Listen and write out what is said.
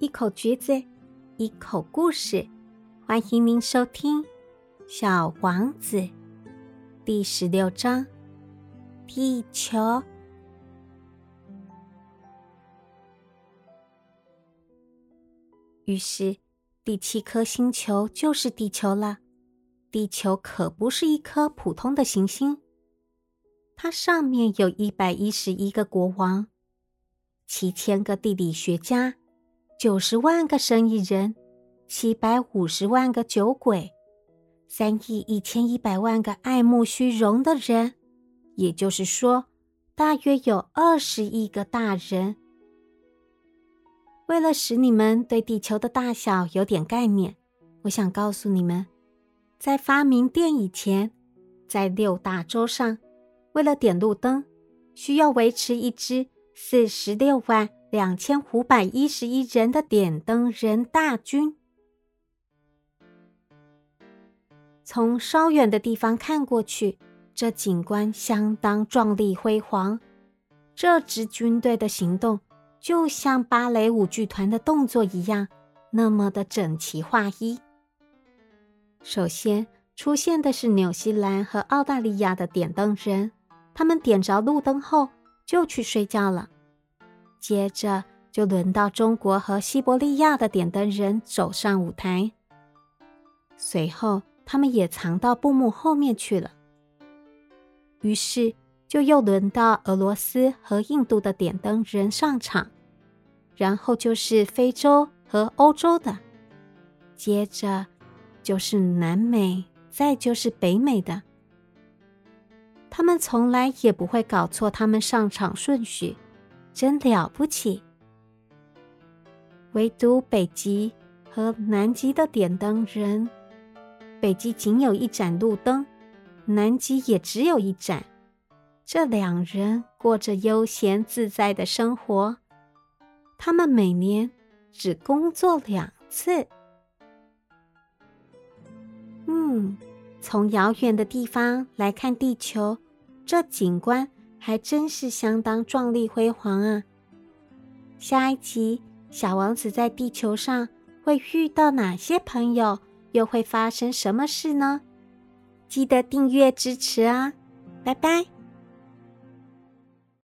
一口橘子，一口故事，欢迎您收听《小王子》第十六章：地球。于是，第七颗星球就是地球了。地球可不是一颗普通的行星，它上面有一百一十一个国王。七千个地理学家，九十万个生意人，七百五十万个酒鬼，三亿一千一百万个爱慕虚荣的人，也就是说，大约有二十亿个大人。为了使你们对地球的大小有点概念，我想告诉你们，在发明电以前，在六大洲上，为了点路灯，需要维持一支。四十六万两千五百一十一人的点灯人大军，从稍远的地方看过去，这景观相当壮丽辉煌。这支军队的行动就像芭蕾舞剧团的动作一样，那么的整齐划一。首先出现的是纽西兰和澳大利亚的点灯人，他们点着路灯后。就去睡觉了。接着就轮到中国和西伯利亚的点灯人走上舞台。随后，他们也藏到布幕后面去了。于是，就又轮到俄罗斯和印度的点灯人上场，然后就是非洲和欧洲的，接着就是南美，再就是北美的。他们从来也不会搞错他们上场顺序，真了不起。唯独北极和南极的点灯人，北极仅有一盏路灯，南极也只有一盏。这两人过着悠闲自在的生活，他们每年只工作两次。嗯，从遥远的地方来看地球。这景观还真是相当壮丽辉煌啊！下一集，小王子在地球上会遇到哪些朋友，又会发生什么事呢？记得订阅支持啊！拜拜。